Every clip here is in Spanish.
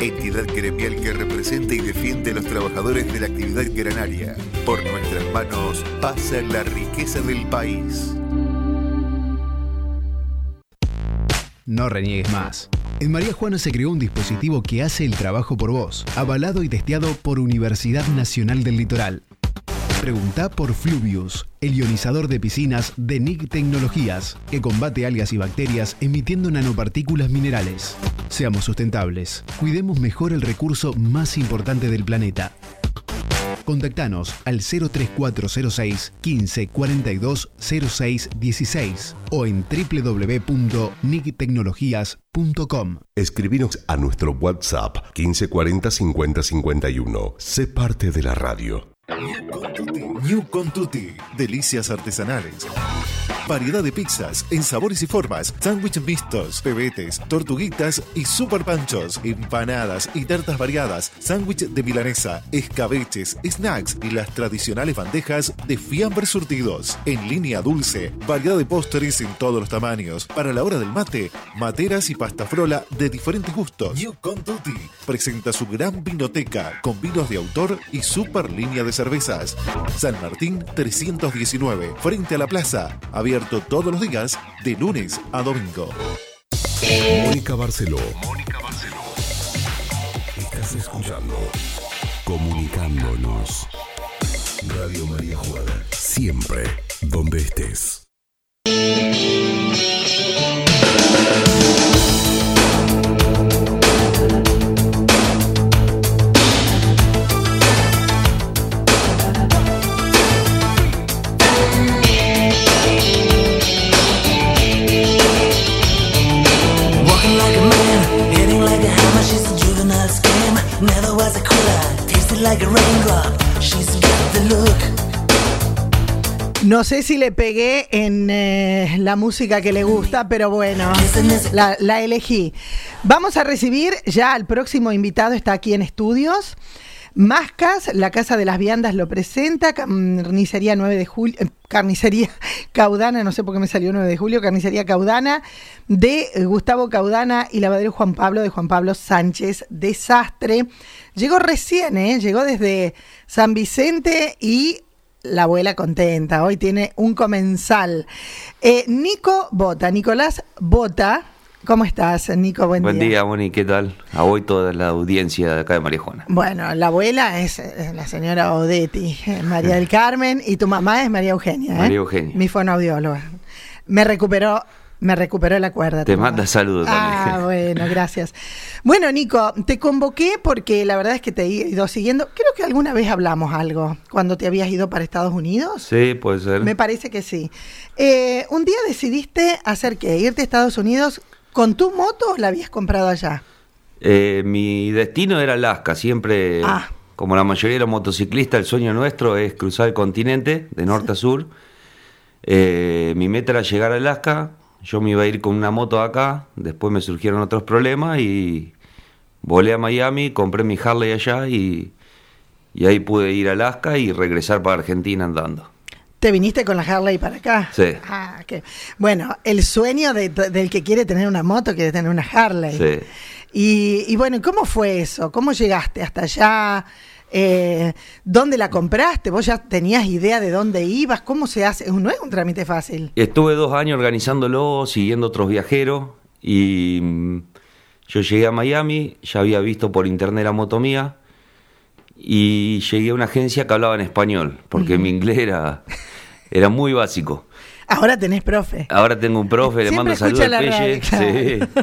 entidad gremial que representa y defiende a los trabajadores de la actividad granaria. Por nuestras manos pasa la riqueza del país. No reniegues más. En María Juana se creó un dispositivo que hace el trabajo por vos, avalado y testeado por Universidad Nacional del Litoral. Pregunta por Fluvius, el ionizador de piscinas de NIC Tecnologías, que combate algas y bacterias emitiendo nanopartículas minerales. Seamos sustentables, cuidemos mejor el recurso más importante del planeta. Contactanos al 03406 15 42 06 16 o en www.nictecnologías.com. Escribinos a nuestro WhatsApp 1540 50 51. Sé parte de la radio. New Contuti, delicias artesanales. Variedad de pizzas en sabores y formas, sándwiches mixtos, pebetes, tortuguitas y super panchos, empanadas y tartas variadas, sándwich de milanesa, escabeches, snacks y las tradicionales bandejas de fiambre surtidos. En línea dulce, variedad de postres en todos los tamaños. Para la hora del mate, materas y pasta frola de diferentes gustos. New Contuti presenta su gran vinoteca con vinos de autor y super línea de cervezas. San Martín 319, frente a la plaza, abierto todos los días de lunes a domingo. Mónica Barceló. Mónica Barceló. Estás escuchando Comunicándonos. Radio María Juana. Siempre donde estés. No sé si le pegué en eh, la música que le gusta, pero bueno, la, elegí. Vamos a recibir ya al próximo invitado, está aquí en estudios. Mascas, la Casa de las Viandas lo presenta, Carnicería 9 de julio, eh, Carnicería Caudana, no sé por qué me salió 9 de julio, Carnicería Caudana de Gustavo Caudana y Lavadero Juan Pablo de Juan Pablo Sánchez Desastre. Llegó recién, ¿eh? llegó desde San Vicente y la abuela contenta. Hoy tiene un comensal. Eh, Nico Bota, Nicolás Bota. ¿Cómo estás, Nico? Buen, Buen día. día, Moni, ¿qué tal? A hoy toda la audiencia de acá de María Juana. Bueno, la abuela es la señora Odetti, eh, María del Carmen, y tu mamá es María Eugenia. ¿eh? María Eugenia. Mi fonoaudióloga. Me recuperó, me recuperó la cuerda. Te manda saludos Ah, también. bueno, gracias. Bueno, Nico, te convoqué porque la verdad es que te he ido siguiendo. Creo que alguna vez hablamos algo cuando te habías ido para Estados Unidos. Sí, puede ser. Me parece que sí. Eh, un día decidiste hacer qué? Irte a Estados Unidos con tu moto o la habías comprado allá? Eh, mi destino era Alaska, siempre, Ah. como la mayoría de los motociclistas, el sueño nuestro es cruzar el continente de norte a sur. Eh, mi meta era llegar a Alaska, yo me iba a ir con una moto acá, después me surgieron otros problemas y volé a Miami, compré mi Harley allá y, y ahí pude ir a Alaska y regresar para Argentina andando. ¿Te viniste con la Harley para acá? Sí. Ah, Bueno, el sueño de- del que quiere tener una moto, quiere tener una Harley. Sí. Y, y bueno, ¿cómo fue eso? ¿Cómo llegaste hasta allá? Eh, ¿Dónde la compraste? ¿Vos ya tenías idea de dónde ibas? ¿Cómo se hace? No es un trámite fácil. Estuve dos años organizándolo, siguiendo otros viajeros y mm, yo llegué a Miami, ya había visto por internet la moto mía y llegué a una agencia que hablaba en español, porque mi inglés era, era muy básico. Ahora tenés profe. Ahora tengo un profe, le mando saludos al Pelle. radio, claro. sí.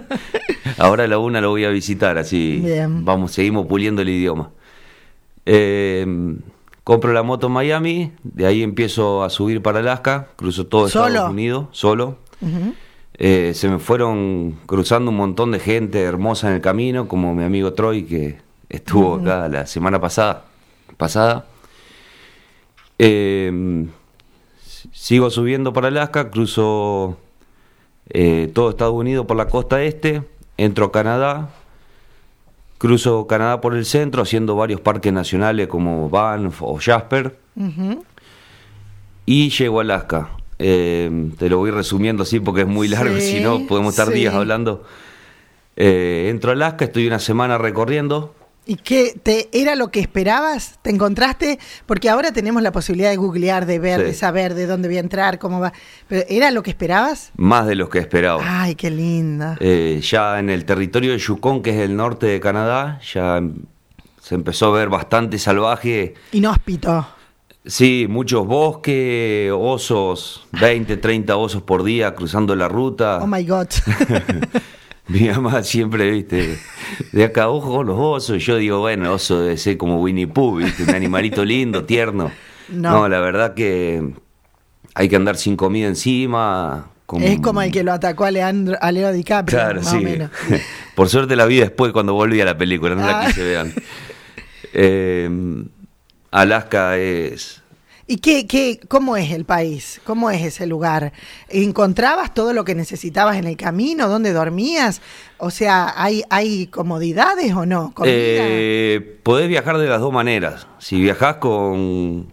Ahora a la una lo voy a visitar, así Bien. vamos, seguimos puliendo el idioma. Eh, compro la moto en Miami, de ahí empiezo a subir para Alaska, cruzo todo ¿Solo? Estados Unidos, solo. Eh, se me fueron cruzando un montón de gente hermosa en el camino, como mi amigo Troy, que estuvo acá la semana pasada. pasada. Eh, sigo subiendo para Alaska, cruzo eh, todo Estados Unidos por la costa este, entro a Canadá, cruzo Canadá por el centro, haciendo varios parques nacionales como Banff o Jasper, y llego a Alaska. Eh, te lo voy resumiendo así porque es muy largo, Sí, si no podemos estar sí. días hablando. Eh, entro a Alaska, estoy una semana recorriendo. ¿Y qué te, era lo que esperabas? ¿Te encontraste? Porque ahora tenemos la posibilidad de googlear, de ver, Sí. de saber de dónde voy a entrar, cómo va. Pero ¿era lo que esperabas? Más de lo que esperaba. Ay, qué linda. Eh, ya en el territorio de Yukon, que es el norte de Canadá, ya se empezó a ver bastante salvaje. Inhóspito. Sí, muchos bosques, osos, 20, 30 osos por día cruzando la ruta. Oh my God. Mi mamá siempre, viste, de acá ojo con los osos. Yo digo, bueno, oso debe ser como Winnie Pooh, viste, un animalito lindo, tierno. No. No. la verdad que hay que andar sin comida encima. con- Es como el que lo atacó a, Leandro, a Leo DiCaprio, Claro, más sí. o menos. Por suerte la vi después cuando volví a la película, no la Ah. quise ver. Eh, Alaska es... ¿Y qué, qué, cómo es el país? ¿Cómo es ese lugar? ¿Encontrabas todo lo que necesitabas en el camino? ¿Dónde dormías? O sea, ¿hay, hay comodidades o no? Eh, podés viajar de las dos maneras. Si viajás con,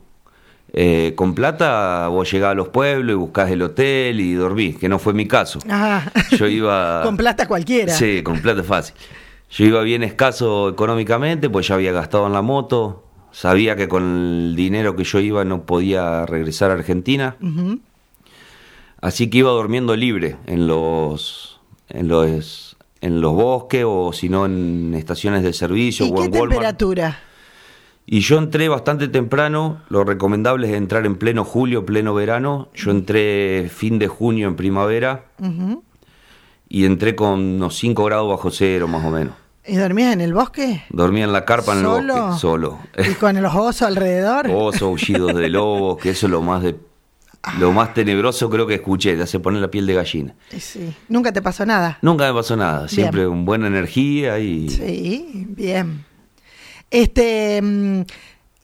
eh, con plata, vos llegás a los pueblos y buscás el hotel y dormís, que no fue mi caso. Ah. Yo iba... Con plata cualquiera. Sí, con plata fácil. Yo iba bien escaso económicamente, pues ya había gastado en la moto. Sabía que con el dinero que yo iba no podía regresar a Argentina. Así que iba durmiendo libre en los en los en los bosques o si no en estaciones de servicio ¿Y o qué en Walmart. temperatura? Y yo entré bastante temprano, lo recomendable es entrar en pleno julio, pleno verano. Yo entré fin de junio en primavera y entré con unos 5 grados bajo cero más o menos. ¿Y dormías en el bosque? Dormía en la carpa en el ¿Solo? bosque, solo. ¿Y con los osos alrededor? Osos, aullidos de lobos, que eso es lo más de lo más tenebroso creo que escuché, te hace poner la piel de gallina. Sí. ¿Nunca te pasó nada? Nunca me pasó nada, siempre Bien. con buena energía y Sí, bien. Este, mm,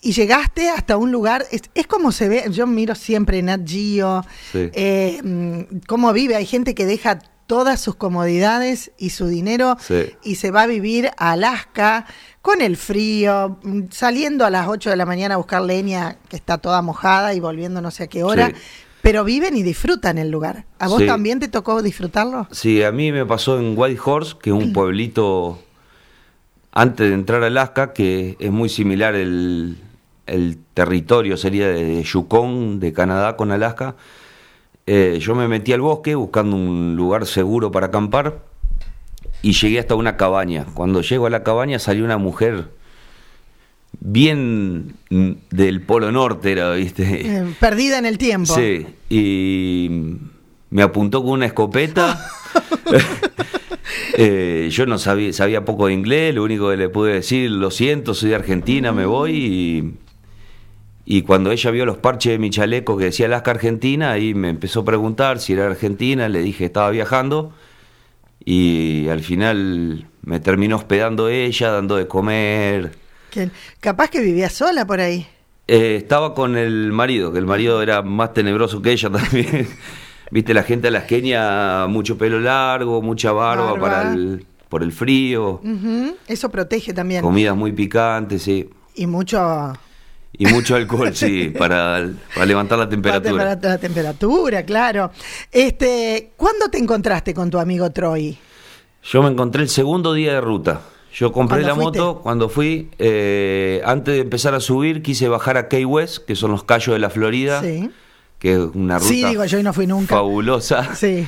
y llegaste hasta un lugar, es, es como se ve, yo miro siempre Nat Geo, Sí. eh, mm, cómo vive, hay gente que deja todas sus comodidades y su dinero Sí. y se va a vivir a Alaska con el frío, saliendo a las 8 de la mañana a buscar leña que está toda mojada y volviendo no sé a qué hora, Sí. pero viven y disfrutan el lugar. ¿A vos Sí. también te tocó disfrutarlo? Sí, a mí me pasó en Whitehorse, que es un pueblito antes de entrar a Alaska, que es muy similar el, el territorio, sería de Yukon, de Canadá con Alaska. Eh, yo me metí al bosque buscando un lugar seguro para acampar y llegué hasta una cabaña. Cuando llego a la cabaña salió una mujer bien del Polo Norte, era, ¿viste? Eh, perdida en el tiempo. Sí, y me apuntó con una escopeta. Eh, yo no sabía, sabía poco de inglés, lo único que le pude decir, lo siento, soy de Argentina, me voy. Y, y cuando ella vio los parches de mi chaleco que decía Alaska Argentina, ahí me empezó a preguntar si era argentina, le dije que estaba viajando. Y al final me terminó hospedando ella, dando de comer. Capaz que vivía sola por ahí. Eh, estaba con el marido, que el marido era más tenebroso que ella también. Viste, la gente alasqueña, mucho pelo largo, mucha barba, Barba. para el, por el frío, Eso protege también. comidas muy picantes, sí. Y mucho... Y mucho alcohol, sí, para, para levantar la temperatura. La, la temperatura, claro. Este, ¿Cuándo te encontraste con tu amigo Troy? Yo me encontré el segundo día de ruta. Yo compré ¿Cuándo la fuiste? moto cuando fui. eh, antes de empezar a subir, quise bajar a Key West, que son los callos de la Florida, Sí. que es una ruta Sí, digo, yo no fui nunca. fabulosa. Sí.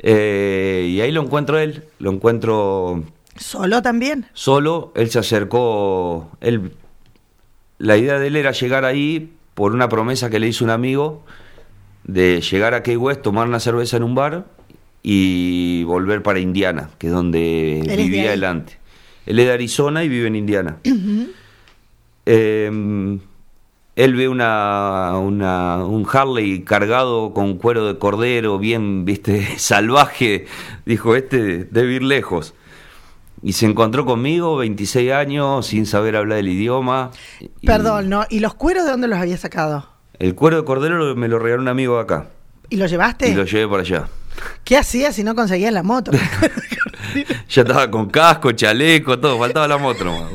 Eh, y ahí lo encuentro él, lo encuentro ¿Solo también? solo. Él se acercó. Él, la idea de él era llegar ahí por una promesa que le hizo un amigo de llegar a Key West, tomar una cerveza en un bar y volver para Indiana, que es donde Él es vivía ahí. él antes. Él es de Arizona y vive en Indiana. Eh, él ve una, una- un Harley cargado con cuero de cordero, bien, viste, salvaje. Dijo, este debe ir lejos. Y se encontró conmigo, 26 años, sin saber hablar el idioma. Y Perdón, ¿no? ¿Y los cueros de dónde los había sacado? El cuero de cordero lo- me lo regaló un amigo de acá. ¿Y los llevaste? Y lo llevé para allá. ¿Qué hacías si no conseguías la moto? Ya estaba con casco, chaleco, todo, faltaba la moto nomás.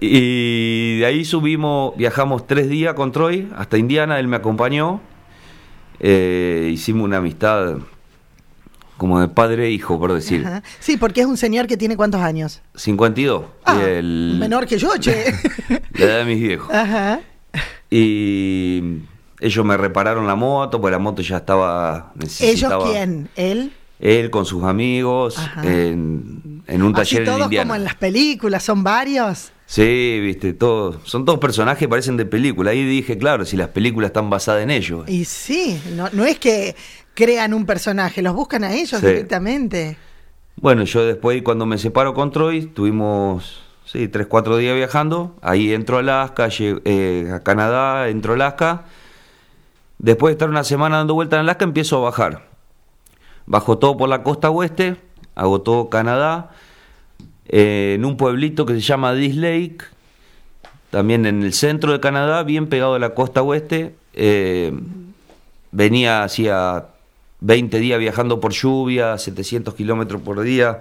Y de ahí subimos, viajamos tres días con Troy hasta Indiana, él me acompañó. Eh, hicimos una amistad como de padre e hijo, por decir. Ajá. Sí, porque es un señor que tiene cuántos años. 52. Ah, y el- menor que yo, che. La edad de mis viejos. Ajá. Y ellos me repararon la moto, pues la moto ya estaba... ¿Ellos necesitaba- quién? ¿Él? Él con sus amigos en, en un Así taller en todos Indiana. como en las películas, son varios. Sí, viste, todos, son todos personajes que parecen de película. Ahí dije, claro, si las películas están basadas en ellos. Y sí, no, no es que crean un personaje, los buscan a ellos Sí. directamente. Bueno, yo después cuando me separo con Troy, tuvimos, sí, tres, cuatro días viajando. Ahí entro a Alaska, eh, a Canadá, entro a Alaska. Después de estar una semana dando vueltas en Alaska, empiezo a bajar. Bajo todo por la costa oeste, hago todo Canadá, eh, en un pueblito que se llama Dis Lake, también en el centro de Canadá, bien pegado a la costa oeste. eh, venía hacía 20 días viajando por lluvia, 700 kilómetros por día,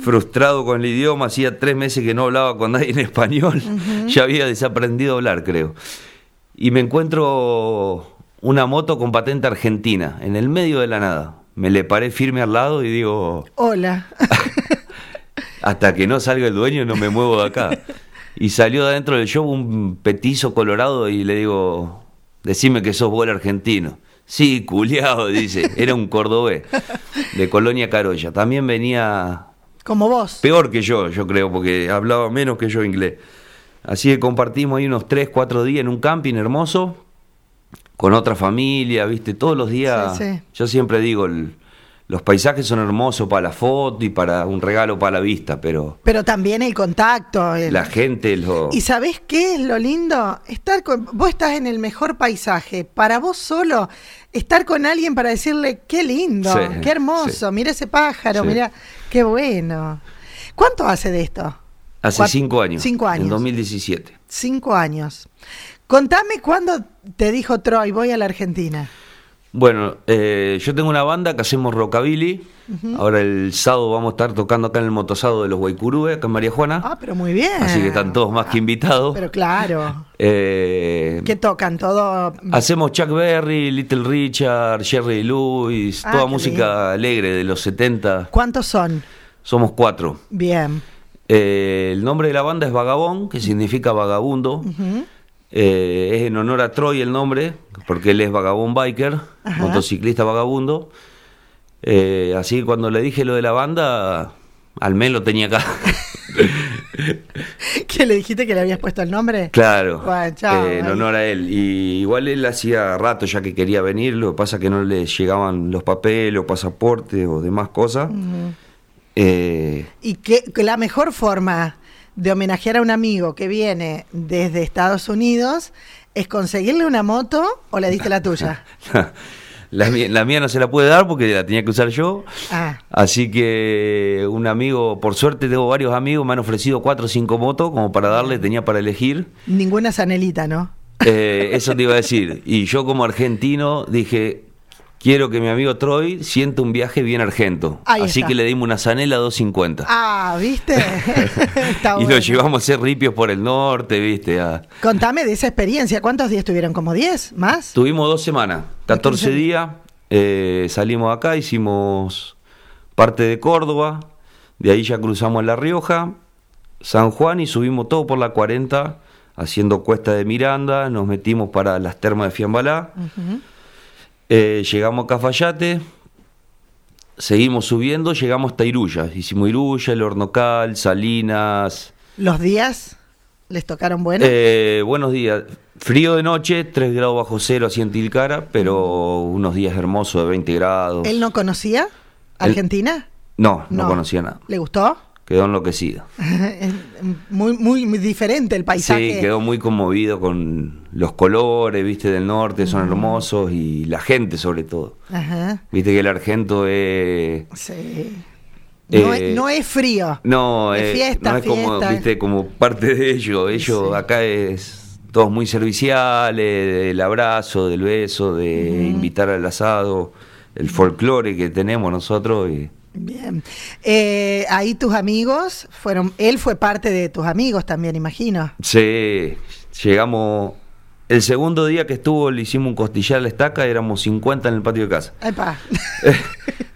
frustrado con el idioma, hacía tres meses que no hablaba con nadie en español, ya había desaprendido a hablar, creo. Y me encuentro una moto con patente argentina, en el medio de la nada. Me le paré firme al lado y digo, Hola. hasta que no salga el dueño no me muevo de acá. Y salió de adentro del show un petizo colorado y le digo, decime que sos vos el argentino. Sí, culiado, dice. Era un cordobés de Colonia Carolla. También venía Como vos. peor que yo, yo creo, porque hablaba menos que yo inglés. Así que compartimos ahí unos 3, 4 días en un camping hermoso, con otra familia, viste, todos los días. Sí, sí. Yo siempre digo, el- los paisajes son hermosos para la foto y para un regalo para la vista, pero Pero también el contacto. el- la gente lo... ¿Y sabés qué es lo lindo? Estar con. Vos estás en el mejor paisaje. Para vos solo, estar con alguien para decirle qué lindo, Sí, qué hermoso, sí. mira ese pájaro, Sí. mira qué bueno. ¿Cuánto hace de esto? Hace cinco años. Cinco años. En 2017. Cinco años. Contame cuándo te dijo Troy, voy a la Argentina. Bueno, eh, yo tengo una banda que hacemos rockabilly. Ahora el sábado vamos a estar tocando acá en el motosado de los Guaycurúes, acá en María Juana. Ah, pero muy bien. Así que están todos más que invitados. Pero claro. Eh, ¿Qué tocan? Todo. hacemos Chuck Berry, Little Richard, Jerry Lewis, Ah, toda música alegre de los 70. ¿Cuántos son? Somos cuatro. Bien. Eh, el nombre de la banda es Vagabón, que significa vagabundo. Eh, es en honor a Troy el nombre, porque él es vagabón biker, Ajá. motociclista vagabundo. Eh, así que cuando le dije lo de la banda, al menos lo tenía acá. ¿Qué le dijiste que le habías puesto el nombre? claro, Bueno, chao, eh, en honor a él. Y igual él hacía rato ya que quería venir, lo que pasa que no le llegaban los papeles o pasaportes o demás cosas. Y que, que la mejor forma de homenajear a un amigo que viene desde Estados Unidos es conseguirle una moto o le diste la tuya. la, mía, la mía no se la puede dar porque la tenía que usar yo. Ah, Así que un amigo, por suerte tengo varios amigos, me han ofrecido cuatro o cinco motos como para darle, tenía para elegir. ninguna zanelita, ¿no? Eh, eso te iba a decir. Y yo como argentino dije, quiero que mi amigo Troy sienta un viaje bien argento. Ahí Así está. que le dimos una Zanela 250. Ah, ¿viste? Y bueno. lo llevamos a hacer ripios por el norte, viste. Contame de esa experiencia. ¿Cuántos días tuvieron? ¿Como 10? ¿Más? Tuvimos dos semanas, 14 14. días. eh, salimos acá, hicimos parte de Córdoba. De ahí ya cruzamos La Rioja, San Juan y subimos todo por la 40, haciendo Cuesta de Miranda. Nos metimos para las termas de Fiambalá. Eh, llegamos a Cafayate. Seguimos subiendo, llegamos hasta Iruya. Hicimos Iruya, El Hornocal, Salinas. ¿Los días les tocaron buenos? Eh, buenos días. Frío de noche, 3 grados bajo cero así en Tilcara, pero unos días hermosos de 20 grados. ¿Él no conocía Argentina? No, no, conocía nada. ¿Le gustó? Quedó enloquecido. muy, muy, muy diferente el paisaje. Sí, quedó muy conmovido con los colores, viste, del norte, son hermosos y la gente sobre todo. Ajá. Viste que el argento es... Sí. No, Eh, es, no es frío. No, Es eh, fiesta, no es como, viste, como parte de ellos. Ellos Sí. acá es todos muy serviciales, del abrazo, del beso, de invitar al asado, el folclore que tenemos nosotros. Y, Bien. Eh, ahí tus amigos fueron. Él fue parte de tus amigos también, imagino. sí, llegamos. El segundo día que estuvo, le hicimos un costillar a la estaca, éramos 50 en el patio de casa. Epa.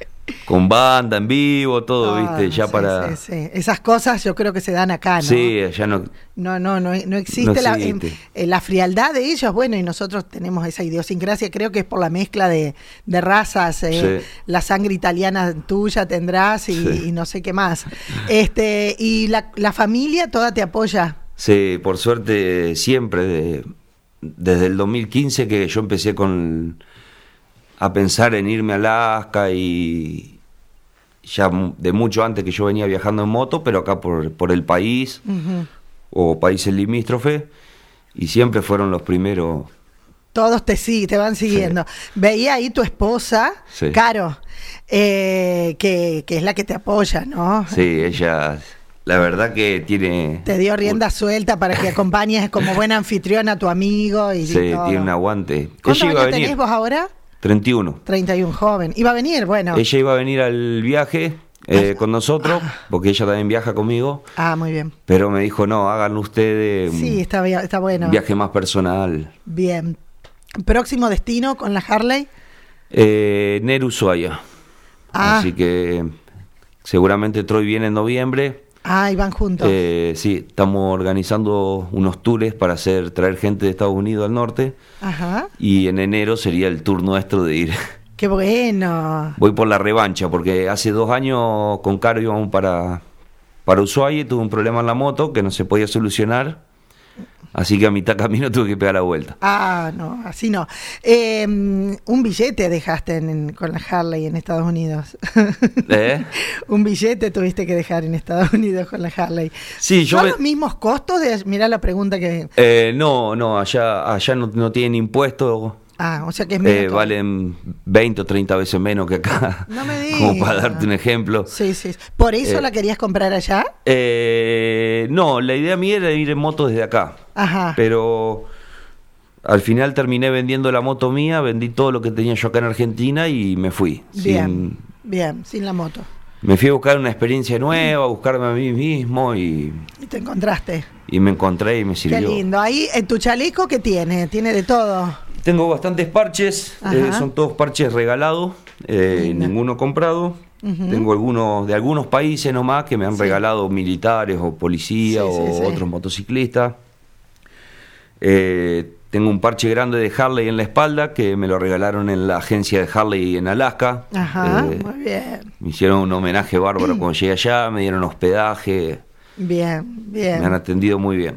Con banda, en vivo, todo, Ah, ¿viste? Ya sí, para... sí, sí. Esas cosas yo creo que se dan acá, ¿no? Sí, ya no... No, no, no, no existe, No la, en- en la frialdad de ellos, bueno, y nosotros tenemos esa idiosincrasia, creo que es por la mezcla de, de razas, eh, Sí. la sangre italiana tuya tendrás y, no sé qué más. Este, y la, la familia toda te apoya. Sí, por suerte siempre, de- desde el 2015 que yo empecé con a pensar en irme a Alaska y ya de mucho antes que yo venía viajando en moto, pero acá por, por el país Ujú. o países limítrofes y siempre fueron los primeros. Todos te sí, te van siguiendo. Veía ahí tu esposa, Sí. Caro, eh, que, que es la que te apoya, ¿no? Sí, ella, la verdad que tiene... Te dio rienda suelta para que acompañes como buena anfitriona a tu amigo y Sí, todo. tiene un aguante. ¿Cuántos años tenés vos ahora? 31. 31, joven. Iba a venir, bueno. Ella iba a venir al viaje eh, con nosotros, porque ella también viaja conmigo. Ah, muy bien. Pero me dijo, no, háganlo ustedes Sí, está, bien, está bueno. viaje más personal. Bien. Próximo destino con la Harley. Eh, Ner Ushuaia. Ah. Así que seguramente Troy viene en noviembre. Ah, y van juntos. Eh, sí, estamos organizando unos tours para hacer traer gente de Estados Unidos al norte. Ajá. Y en enero sería el tour nuestro de ir. Qué bueno. Voy por la revancha, porque hace dos años con Caro íbamos para, para Ushuaia y tuve un problema en la moto que no se podía solucionar. Así que a mitad camino tuve que pegar la vuelta. Ah, no, así no. Eh, un billete dejaste en- en- con la Harley en Estados Unidos. ¿Eh? un billete tuviste que dejar en Estados Unidos con la Harley. Sí, yo ¿Son me- los mismos costos? De, mirá la pregunta que... Eh, no, no, allá, allá no, no tienen impuestos. Ah, o sea que es Eh, menos valen 20 o 30 veces menos que acá. No me Como para digas. darte un ejemplo. Sí, sí. ¿Por eso Eh, la querías comprar allá? Eh, no, la idea mía era ir en moto desde acá. Ajá. Pero al final terminé vendiendo la moto mía, vendí todo lo que tenía yo acá en Argentina y me fui. Bien, Sin- bien, sin la moto. me fui a buscar una experiencia nueva, a buscarme a mí mismo y, Y te encontraste. y me encontré y me Qué sirvió. lindo. Ahí, en tu chaleco, ¿qué tiene? Tiene de todo. Tengo bastantes parches, eh, son todos parches regalados, eh, ninguno comprado. Tengo algunos de algunos países nomás que me han Sí. regalado militares o policías Sí, o sí. otros motociclistas. Eh, tengo un parche grande de Harley en la espalda que me lo regalaron en la agencia de Harley en Alaska. Ajá, Eh, muy bien. me hicieron un homenaje bárbaro cuando llegué allá, me dieron hospedaje, Bien, bien. me han atendido muy bien.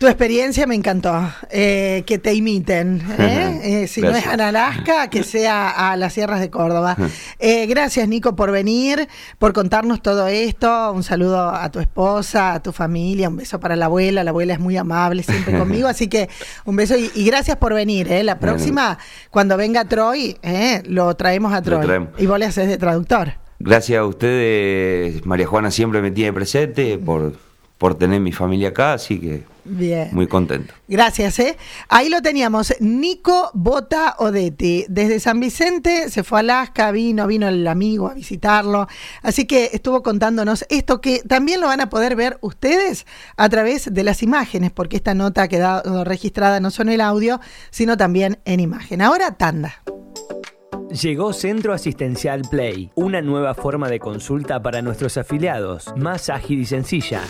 Tu experiencia me encantó. Eh, que te imiten. ¿eh? Eh, si no es en Alaska, que sea a las sierras de Córdoba. Gracias, Nico, por venir, por contarnos todo esto. Un saludo a tu esposa, a tu familia. Un beso para la abuela. La abuela es muy amable siempre conmigo. Así que un beso y, y gracias por venir. La próxima, cuando venga Troy, lo traemos a Troy. traemos. Y vos le haces de traductor. Gracias a ustedes, María Juana siempre me tiene presente por, por tener mi familia acá, así que Bien. muy contento. Gracias, ¿eh? Ahí lo teníamos, Nico Bota Odetti. Desde San Vicente se fue a Alaska, vino, vino el amigo a visitarlo. Así que estuvo contándonos esto que también lo van a poder ver ustedes a través de las imágenes, porque esta nota ha quedado registrada no solo en el audio, sino también en imagen. Ahora, tanda. Llegó Centro Asistencial Play, una nueva forma de consulta para nuestros afiliados, más ágil y sencilla.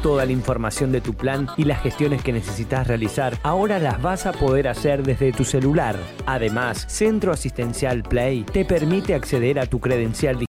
Toda la información de tu plan y las gestiones que necesitas realizar ahora las vas a poder hacer desde tu celular. Además, Centro Asistencial Play te permite acceder a tu credencial